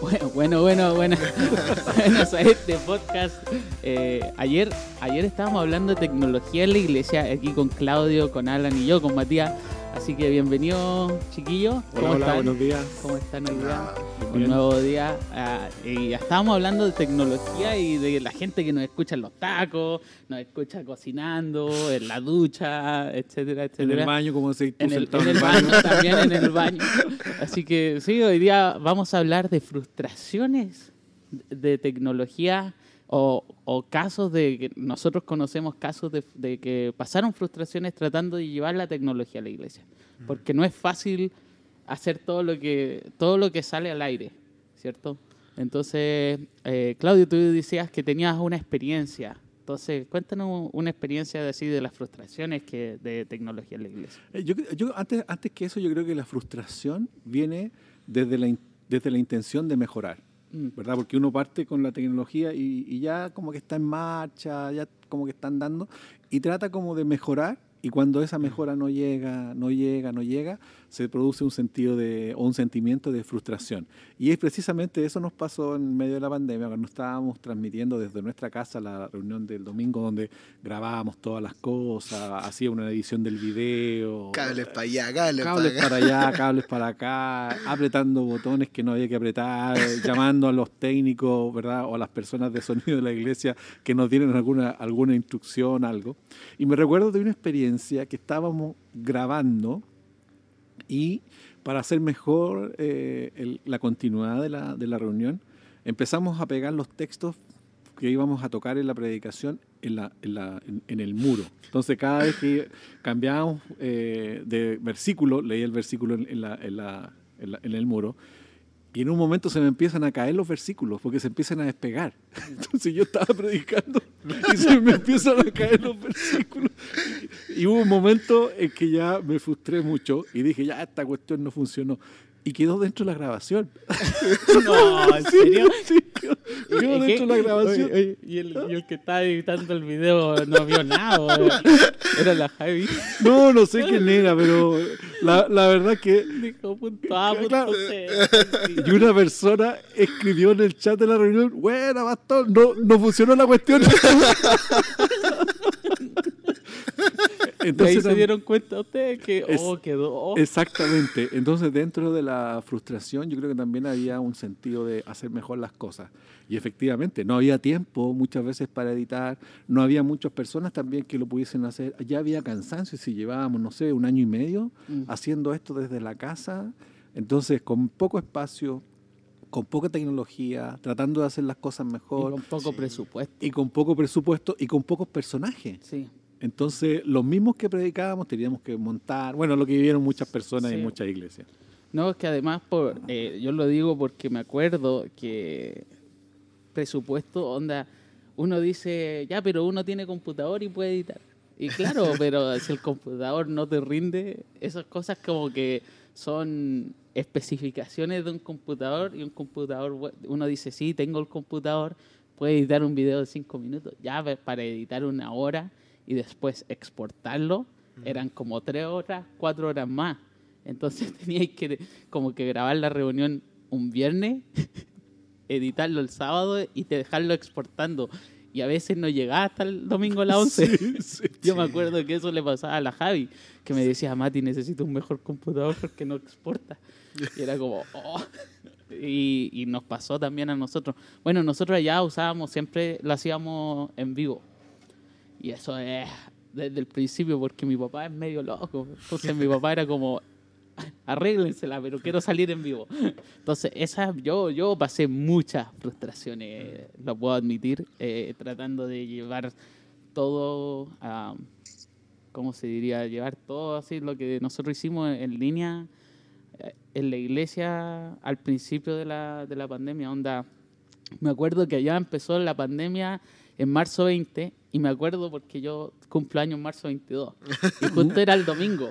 Bueno, bueno, bueno, bueno. este podcast. Eh, ayer, ayer estábamos hablando de tecnología en la iglesia, aquí con Claudio, con Alan y yo, con Matías. Así que bienvenido, chiquillos. ¿Cómo hola, están? buenos días. ¿Cómo están hoy día? Un nuevo día. Ah, y ya estábamos hablando de tecnología y de la gente que nos escucha en los tacos, nos escucha cocinando, en la ducha, etcétera, etcétera. En el baño, como se en el, en el baño, también en el baño. Así que sí, hoy día vamos a hablar de frustraciones de tecnología o, o, casos de que nosotros conocemos casos de, de, que pasaron frustraciones tratando de llevar la tecnología a la iglesia, porque no es fácil hacer todo lo que todo lo que sale al aire, ¿cierto? Entonces, eh, Claudio, tú decías que tenías una experiencia. Entonces, cuéntanos una experiencia de, así de las frustraciones que de tecnología en la iglesia. Yo, yo antes, antes que eso, yo creo que la frustración viene desde la, desde la intención de mejorar. ¿Verdad? Porque uno parte con la tecnología y, y, ya como que está en marcha, ya como que está andando y trata como de mejorar y cuando esa mejora no llega, no llega, no llega, se produce un sentido de, o un sentimiento de frustración. Y es precisamente eso nos pasó en medio de la pandemia, cuando estábamos transmitiendo desde nuestra casa la reunión del domingo, donde grabábamos todas las cosas, hacía una edición del video. Cables para allá, cables, cables para, para allá, cables para acá, apretando botones que no había que apretar, llamando a los técnicos, ¿verdad? O a las personas de sonido de la iglesia que nos dieran alguna, alguna instrucción, algo. Y me recuerdo de una experiencia que estábamos grabando y para hacer mejor eh, la continuidad de la, de la, reunión, empezamos a pegar los textos que íbamos a tocar en la predicación en, la, en, el muro. Entonces, cada vez que cambiábamos eh, de versículo, leía el versículo en, la, en el muro, y en un momento se me empiezan a caer los versículos porque se empiezan a despegar. Entonces yo estaba predicando y se me empiezan a caer los versículos. Y hubo un momento en que ya me frustré mucho y dije, ya esta cuestión no funcionó. Y quedó dentro de la grabación. No, ¿en serio? Sí, quedó, quedó dentro de la grabación. Oye, oye, y, el, y, el, que estaba editando el video no vio nada. Era la Javi. No, no sé quién era, pero la, la verdad que... Dijo punto A, punto claro, C. Y una persona escribió en el chat de la reunión, buena, bastón, no, no funcionó la cuestión. Entonces ahí se dieron cuenta ustedes que es, oh, quedó. Exactamente. Entonces, dentro de la frustración, yo creo que también había un sentido de hacer mejor las cosas. Y efectivamente, no había tiempo muchas veces para editar, no había muchas personas también que lo pudiesen hacer. Ya había cansancio si llevábamos, no sé, un año y medio mm. haciendo esto desde la casa. Entonces, con poco espacio, con poca tecnología, tratando de hacer las cosas mejor. Y con poco sí. presupuesto. Y con poco presupuesto y con pocos personajes. Sí. Entonces, los mismos que predicábamos teníamos que montar, bueno, lo que vivieron muchas personas sí. en muchas iglesias. No, es que además, por, eh, yo lo digo porque me acuerdo que presupuesto, onda, uno dice, ya, pero uno tiene computador y puede editar. Y claro, pero si el computador no te rinde, esas cosas como que son especificaciones de un computador y un computador, uno dice, sí, tengo el computador, puede editar un video de cinco minutos, ya para editar una hora y después exportarlo, eran como tres horas, cuatro horas más. Entonces teníais que como que grabar la reunión un viernes, editarlo el sábado y te dejarlo exportando. Y a veces no llegaba hasta el domingo a las 11. Sí, sí, Yo me acuerdo que eso le pasaba a la Javi, que me decía, Mati, necesito un mejor computador porque no exporta. Y era como, oh. Y, y nos pasó también a nosotros. Bueno, nosotros allá usábamos, siempre lo hacíamos en vivo. Y eso es desde el principio, porque mi papá es medio loco. Entonces mi papá era como, arréglensela, pero quiero salir en vivo. Entonces, esa, yo, yo pasé muchas frustraciones, lo puedo admitir, eh, tratando de llevar todo a, ¿cómo se diría? Llevar todo así, lo que nosotros hicimos en línea eh, en la iglesia al principio de la, de la pandemia. Onda, me acuerdo que allá empezó la pandemia en marzo 20 y me acuerdo porque yo cumplo año en marzo 22 y justo era el domingo,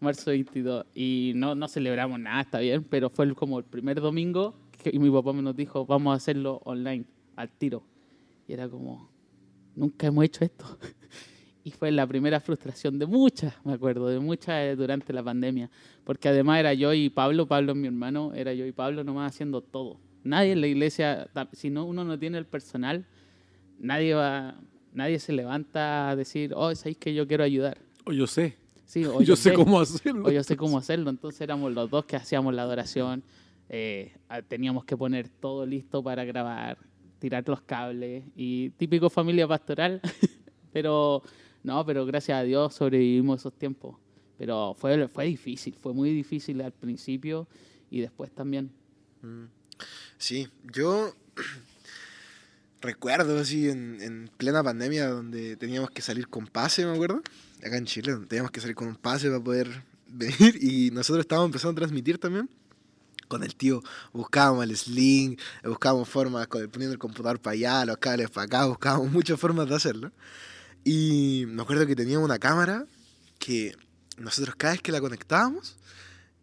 marzo 22 y no, no celebramos nada, está bien, pero fue como el primer domingo que, y mi papá me nos dijo, vamos a hacerlo online, al tiro. Y era como, nunca hemos hecho esto. Y fue la primera frustración de muchas, me acuerdo, de muchas eh, durante la pandemia. Porque además era yo y Pablo, Pablo es mi hermano, era yo y Pablo nomás haciendo todo. Nadie en la iglesia, si no uno no tiene el personal, nadie va, nadie se levanta a decir, oh, sabéis que yo quiero ayudar. O yo sé. Sí, o yo, sé cómo hacerlo. o yo sé cómo hacerlo. Entonces éramos los dos que hacíamos la adoración. eh, teníamos que poner todo listo para grabar, tirar los cables y típico familia pastoral. pero no, pero gracias a Dios sobrevivimos esos tiempos. Pero fue, fue difícil, fue muy difícil al principio y después también. Sí, yo recuerdo así en, en plena pandemia donde teníamos que salir con pase, me acuerdo, acá en Chile, donde teníamos que salir con un pase para poder venir y nosotros estábamos empezando a transmitir también. Con el tío buscábamos el sling, buscábamos formas, poniendo el computador para allá, los cables para acá, buscábamos muchas formas de hacerlo. Y me acuerdo que teníamos una cámara que nosotros cada vez que la conectábamos,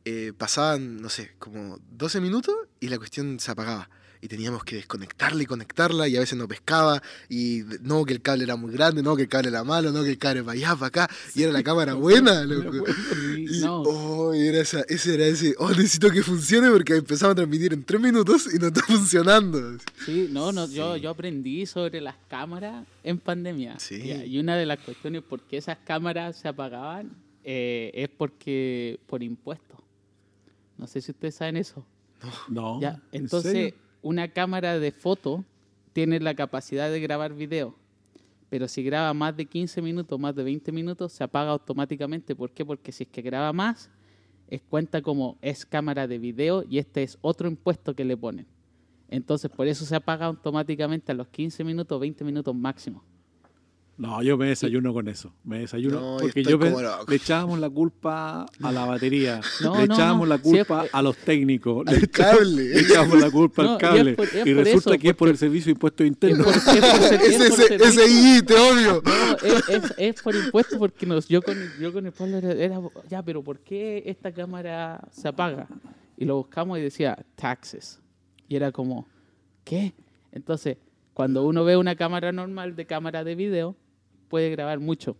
eh, pasaban, no sé, como 12 minutos y la cuestión se apagaba. Y teníamos que desconectarla y conectarla y a veces no pescaba y no que el cable era muy grande, no que el cable era malo, no que el cable para allá, para acá. Y era la cámara buena, loco. Y, No. oh, y era esa, ese era ese, oh, necesito que funcione porque empezamos a transmitir en 3 minutos y no está funcionando. Sí, no, no yo, yo aprendí sobre las cámaras en pandemia. Sí. Y, una de las cuestiones por qué esas cámaras se apagaban eh, es porque por impuestos. No sé si ustedes saben eso. No. Ya, ¿en entonces? Una cámara de foto tiene la capacidad de grabar video, pero si graba más de 15 minutos, más de 20 minutos, se apaga automáticamente. ¿Por qué? Porque si es que graba más, es cuenta como es cámara de video y este es otro impuesto que le ponen. Entonces, por eso se apaga automáticamente a los 15 minutos, 20 minutos máximo. No, yo me desayuno con eso. Me desayuno No, porque yo loco. le echábamos la culpa a la batería, No, le no, echábamos no. la culpa a los técnicos, le Al cable. le echábamos la culpa No, y al es cable por- es y resulta eso, que es por el servicio de impuestos Es internos. es por es Ese, I, te. No, es, es- es por impuestos porque nos, yo, con, yo con el Pablo era, era, ya, pero ¿por qué esta cámara se apaga? Y lo buscamos y decía, taxes. Y era como, ¿qué? Entonces, cuando uno ve una cámara normal de cámara de video, puede grabar mucho.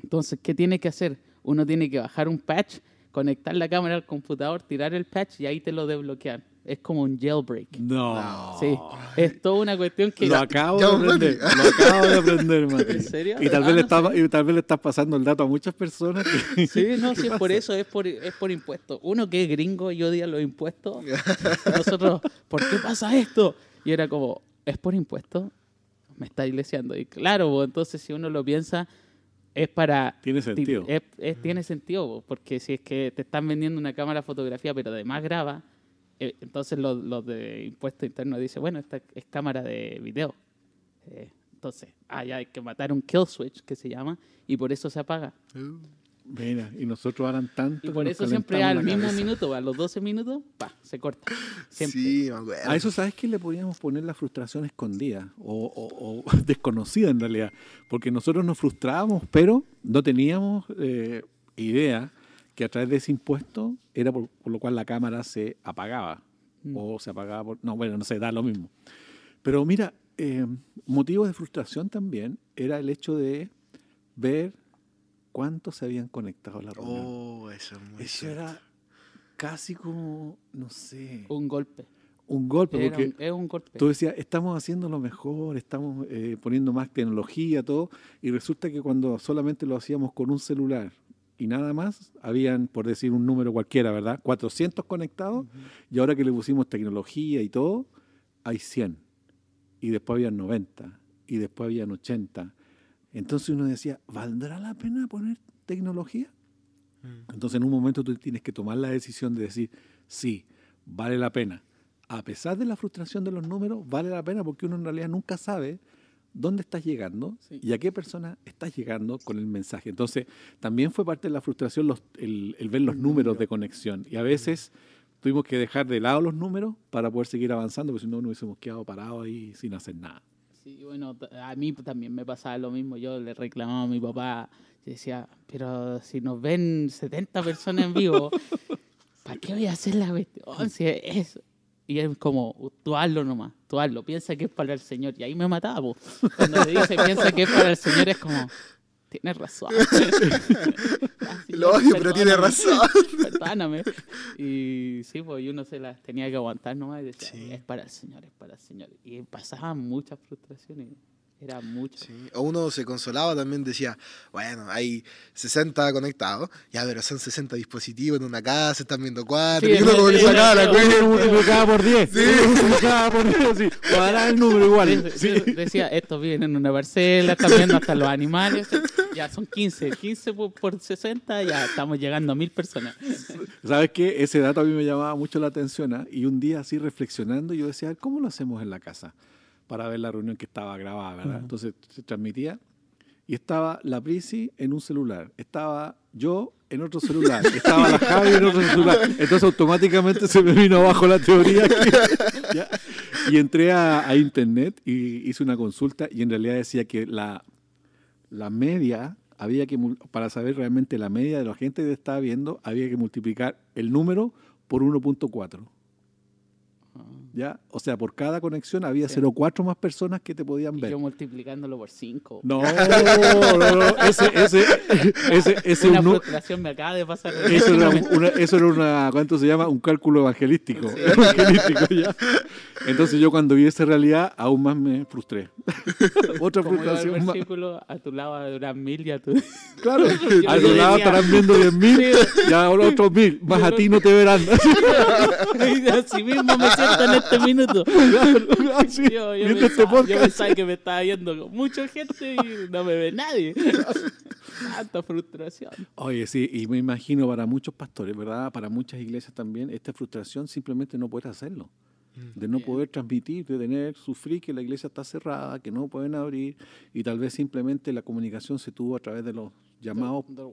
Entonces, ¿qué tiene que hacer? Uno tiene que bajar un patch, conectar la cámara al computador, tirar el patch y ahí te lo desbloquean. Es como un jailbreak. No. Sí, es toda una cuestión que... Lo acabo de aprender. Lo acabo de aprender, Mati. ¿En serio? Y tal, Ah, vez le no estás, y tal vez le estás pasando el dato a muchas personas. que- Sí, no, sí, es por eso, es por, es por impuestos. Uno que es gringo y odia los impuestos, nosotros, ¿por qué pasa esto? Y era como, ¿es por impuestos? Me está iglesiando. Y claro, bo, entonces si uno lo piensa, es para... Tiene ti- sentido. es- es- tiene sentido, bo, porque si es que te están vendiendo una cámara de fotografía, pero además graba, eh, entonces los, los de impuestos internos dicen, bueno, esta es cámara de video. Eh, entonces, ah, ya hay que matar un kill switch, que se llama, y por eso se apaga. Mira, y nosotros harán tanto. Y que por eso siempre al mismo cabeza. minuto, a los 12 minutos, pa, se corta. Siempre. Sí. A eso, ¿sabes qué le podíamos poner la frustración escondida o, o- o desconocida en realidad? Porque nosotros nos frustrábamos, pero no teníamos eh, idea que a través de ese impuesto era por, por lo cual la cámara se apagaba. Mm. O se apagaba por... No, bueno, no sé, da lo mismo. Pero mira, eh, motivo de frustración también era el hecho de ver cuántos se habían conectado a la reunión. Oh, eso es muy Eso cierto. era casi como, no sé, Un golpe. un golpe. Era Porque un- es un golpe. Tú decías, estamos haciendo lo mejor, estamos eh, poniendo más tecnología, todo, y resulta que cuando solamente lo hacíamos con un celular y nada más, habían, por decir un número cualquiera, ¿verdad? 400 conectados, y ahora que le pusimos tecnología y todo, hay 100, y después habían 90, y después habían 80. Entonces uno decía, ¿valdrá la pena poner tecnología? Mm. Entonces en un momento tú tienes que tomar la decisión de decir, sí, vale la pena. A pesar de la frustración de los números, vale la pena porque uno en realidad nunca sabe dónde estás llegando Sí. y a qué persona estás llegando con el mensaje. Entonces también fue parte de la frustración los- el, el ver los números de conexión. Y a veces tuvimos que dejar de lado los números para poder seguir avanzando, porque si no, nos hubiésemos quedado parados ahí sin hacer nada. Sí, bueno, a mí también me pasaba lo mismo. Yo le reclamaba a mi papá, decía, pero si nos ven 70 personas en vivo, ¿para qué voy a hacer la cuestión? Si es... Y es como, tú hazlo nomás, tú hazlo, piensa que es para el Señor. Y ahí me mataba, po. Cuando me dice, piensa que es para el Señor, es como, tienes razón. Así, Lo odio, pero tiene razón. Perdóname. Y sí, pues y uno se las tenía que aguantar nomás y decía, Sí. es para el Señor, es para el Señor. Y pasaban muchas frustraciones. Era mucho. Sí, O uno se consolaba también, decía, bueno, hay 60 conectados, ya, pero son 60 dispositivos en una casa, están viendo cuatro, Sí, y uno como que sacaba la cuenta. Uno multiplicado por 10. Uno multiplicado por 10, así. Cuadrar el número igual. De- Sí. de- Decía, estos viven en una parcela, están viendo hasta los animales. Ya son 15, 15 por, por 60, ya estamos llegando a mil personas. ¿Sabes qué? Ese dato a mí me llamaba mucho la atención. ¿ah? Y un día así reflexionando, yo decía, ¿cómo lo hacemos en la casa? Para ver la reunión que estaba grabada, ¿verdad? Entonces se transmitía y estaba la Prisi en un celular, estaba yo en otro celular, estaba la Javi en otro celular. Entonces automáticamente se me vino abajo la teoría. que- ¿ya? Y entré a, a internet y hice una consulta y en realidad decía que la, la media, había que, para saber realmente la media de la gente que estaba viendo, había que multiplicar el número por 1.4. ¿Ya? O sea, por cada conexión había Sí. 0.4 más personas que te podían Y ver. yo multiplicándolo por 5. No, no, no, ese, ese, ese, ese Una un frustración me acaba de pasar. eso era, una, eso era una, ¿cuánto se llama? Un cálculo evangelístico. evangelístico ya. Entonces yo cuando vi esa realidad aún más me frustré. Otra Como frustración más. a tu lado habrán mil y a tu... Claro, Yo al le lado decía- estarán viendo 10.000 y ahora otros 1.000. Más a ti no te verán. Y así mismo me siento en este minuto. Así, Yo, yo viendo este pensaba, yo podcast. pensaba que me estaba viendo con mucha gente y no me ve nadie. Tanta frustración. Oye, sí, y me imagino para muchos pastores, ¿verdad? Para muchas iglesias también, esta frustración simplemente no poder hacerlo. De no Bien. poder transmitir, de tener, sufrir que la iglesia está cerrada, que no pueden abrir, y tal vez simplemente la comunicación se tuvo a través de los llamados Del-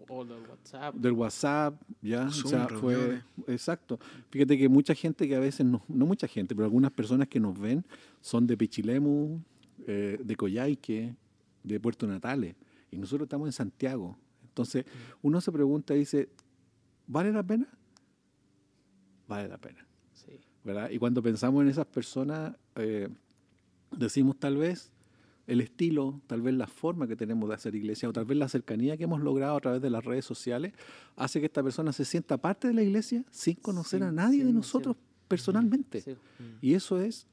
WhatsApp. del WhatsApp, ya, o sea, fue exacto. Fíjate que mucha gente que a veces no, no mucha gente, pero algunas personas que nos ven son de Pichilemu, eh, de Coyhaique, de Puerto Natales, y nosotros estamos en Santiago. Entonces, uno se pregunta y dice, ¿vale la pena? Vale la pena, Sí. ¿verdad? Y cuando pensamos en esas personas, eh, decimos tal vez el estilo, tal vez la forma que tenemos de hacer iglesia, o tal vez la cercanía que hemos logrado a través de las redes sociales, hace que esta persona se sienta parte de la iglesia sin conocer a nadie de nosotros personalmente. Y eso es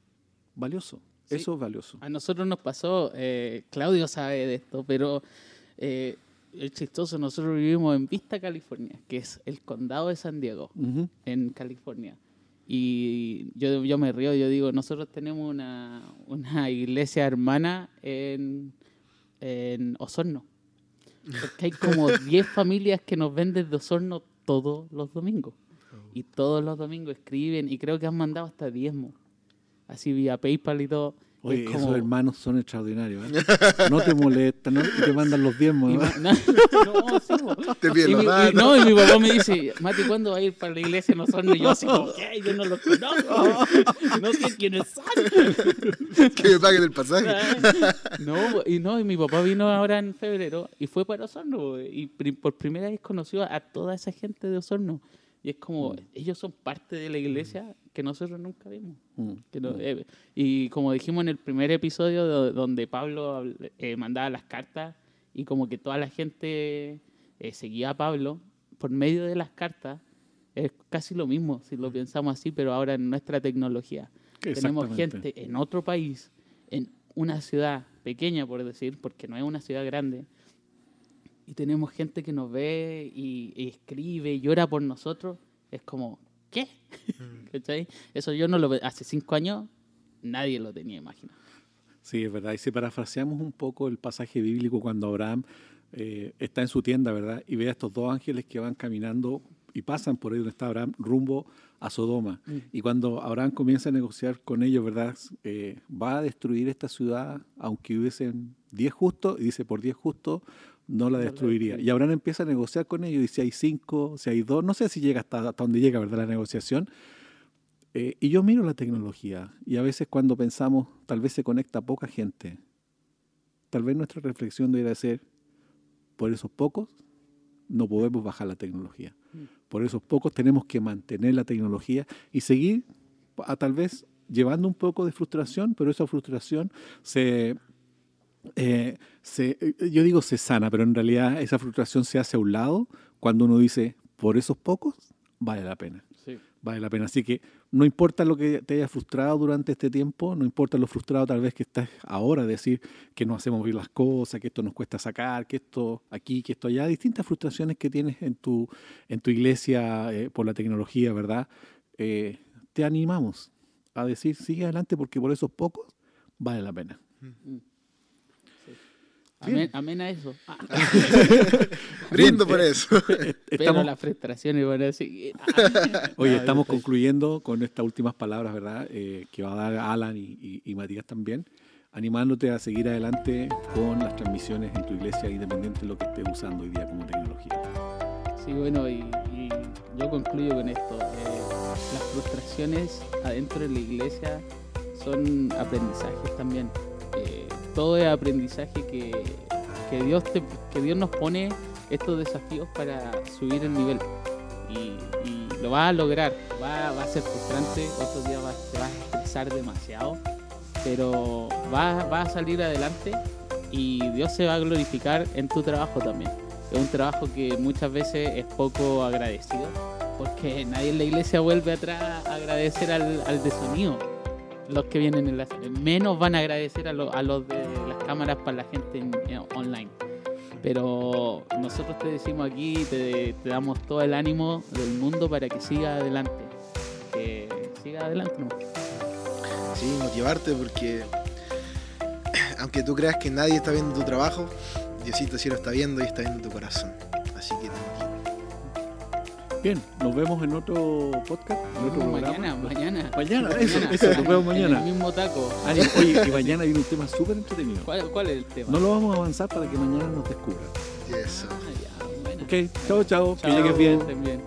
valioso. Eso es valioso. A nosotros nos pasó, eh, Claudio sabe de esto, pero eh, es chistoso, nosotros vivimos en Vista, California, que es el condado de San Diego, en California. Y yo, yo me río, yo digo, nosotros tenemos una, una iglesia hermana en, en Osorno. Porque hay como 10 familias que nos ven desde Osorno todos los domingos. Y todos los domingos escriben y creo que han mandado hasta diezmo. Así vía PayPal y todo. Oye, es esos hermanos son extraordinarios. ¿eh? No te molestan ¿no? y te mandan los diezmos. ¿no? no, no, sí. Te piden los datos. no, y mi papá me dice, Mati, ¿cuándo va a ir para la iglesia en Osorno? Y yo así como, ¿qué? Yo no los conozco. No sé quiénes son. que me paguen el pasaje. No, y no, y mi papá vino ahora en febrero y fue para Osorno. Y por primera vez conoció a toda esa gente de Osorno. Y es como, ellos son parte de la iglesia que nosotros nunca vimos. Mm. Que no- eh, y como dijimos en el primer episodio do- donde Pablo eh, mandaba las cartas y como que toda la gente eh, seguía a Pablo por medio de las cartas, es casi lo mismo si lo pensamos así, pero ahora en nuestra tecnología. Tenemos gente en otro país, en una ciudad pequeña, por decir, porque no es una ciudad grande, y tenemos gente que nos ve y, y escribe y llora por nosotros, es como, ¿qué? ¿Cachai? Eso yo no lo. Hace cinco años nadie lo tenía imaginado. Sí, es verdad. Y si parafraseamos un poco el pasaje bíblico cuando Abraham eh, está en su tienda, ¿verdad? Y ve a estos dos ángeles que van caminando y pasan por ahí donde está Abraham rumbo a Sodoma. Mm. Y cuando Abraham comienza a negociar con ellos, ¿verdad? Eh, va a destruir esta ciudad, aunque hubiesen 10 justos, y dice, por 10 justos no la destruiría. Y Abraham empieza a negociar con ellos, y si hay 5, si hay 2, no sé si llega hasta, hasta donde llega, ¿verdad? La negociación. Eh, y yo miro la tecnología y a veces cuando pensamos, tal vez se conecta poca gente, tal vez nuestra reflexión debería ser, por esos pocos no podemos bajar la tecnología. Mm. Por esos pocos tenemos que mantener la tecnología y seguir a tal vez llevando un poco de frustración, pero esa frustración se, eh, se- eh, yo digo se sana, pero en realidad esa frustración se hace a un lado cuando uno dice, por esos pocos, vale la pena. Sí. Vale la pena. Así que no importa lo que te haya frustrado durante este tiempo, no importa lo frustrado tal vez que estás ahora, decir que no hacemos bien las cosas, que esto nos cuesta sacar, que esto aquí, que esto allá, distintas frustraciones que tienes en tu, en tu iglesia eh, por la tecnología, ¿verdad? Eh, te animamos a decir, sigue adelante porque por esos pocos vale la pena. Amén, amén a eso. Ah, Brindo por eso. pero Estamos, las frustraciones van a seguir. Oye, estamos concluyendo con estas últimas palabras, ¿verdad? Eh, que va a dar Alan y, y- y Matías también, animándote a seguir adelante con las transmisiones en tu iglesia, independiente de lo que estés usando hoy día como tecnología. Sí, bueno, y, y yo concluyo con esto. Eh, las frustraciones adentro de la iglesia son aprendizajes también. Eh, todo es aprendizaje que, que, Dios que Dios nos pone estos desafíos para subir el nivel. Y, lo vas a lograr. Va, a ser frustrante, otros días te vas a estresar demasiado, pero vas, vas a salir adelante y Dios se va a glorificar en tu trabajo también. Es un trabajo que muchas veces es poco agradecido, porque nadie en la iglesia vuelve atrás a agradecer al, al de sonido. Los que vienen en la menos van a agradecer a, lo- a los de las cámaras para la gente en- en online. Pero nosotros te decimos aquí, te, te damos todo el ánimo del mundo para que siga adelante. Que siga adelante. ¿no? Sí, motivarte porque aunque tú creas que nadie está viendo tu trabajo, Diosito sí lo está viendo y está viendo tu corazón. Así que. Bien, nos vemos en otro podcast, en otro programa. mañana, mañana. Mañana, eso, eso, nos vemos En mañana. el mismo taco. Ah, y- Oye, y mañana viene un tema súper entretenido. ¿Cuál, cuál es el tema? No lo vamos a avanzar para que mañana nos descubran. Y eso. Ah, ya, bueno. Ok, chao, chao, que llegues bien. estén bien.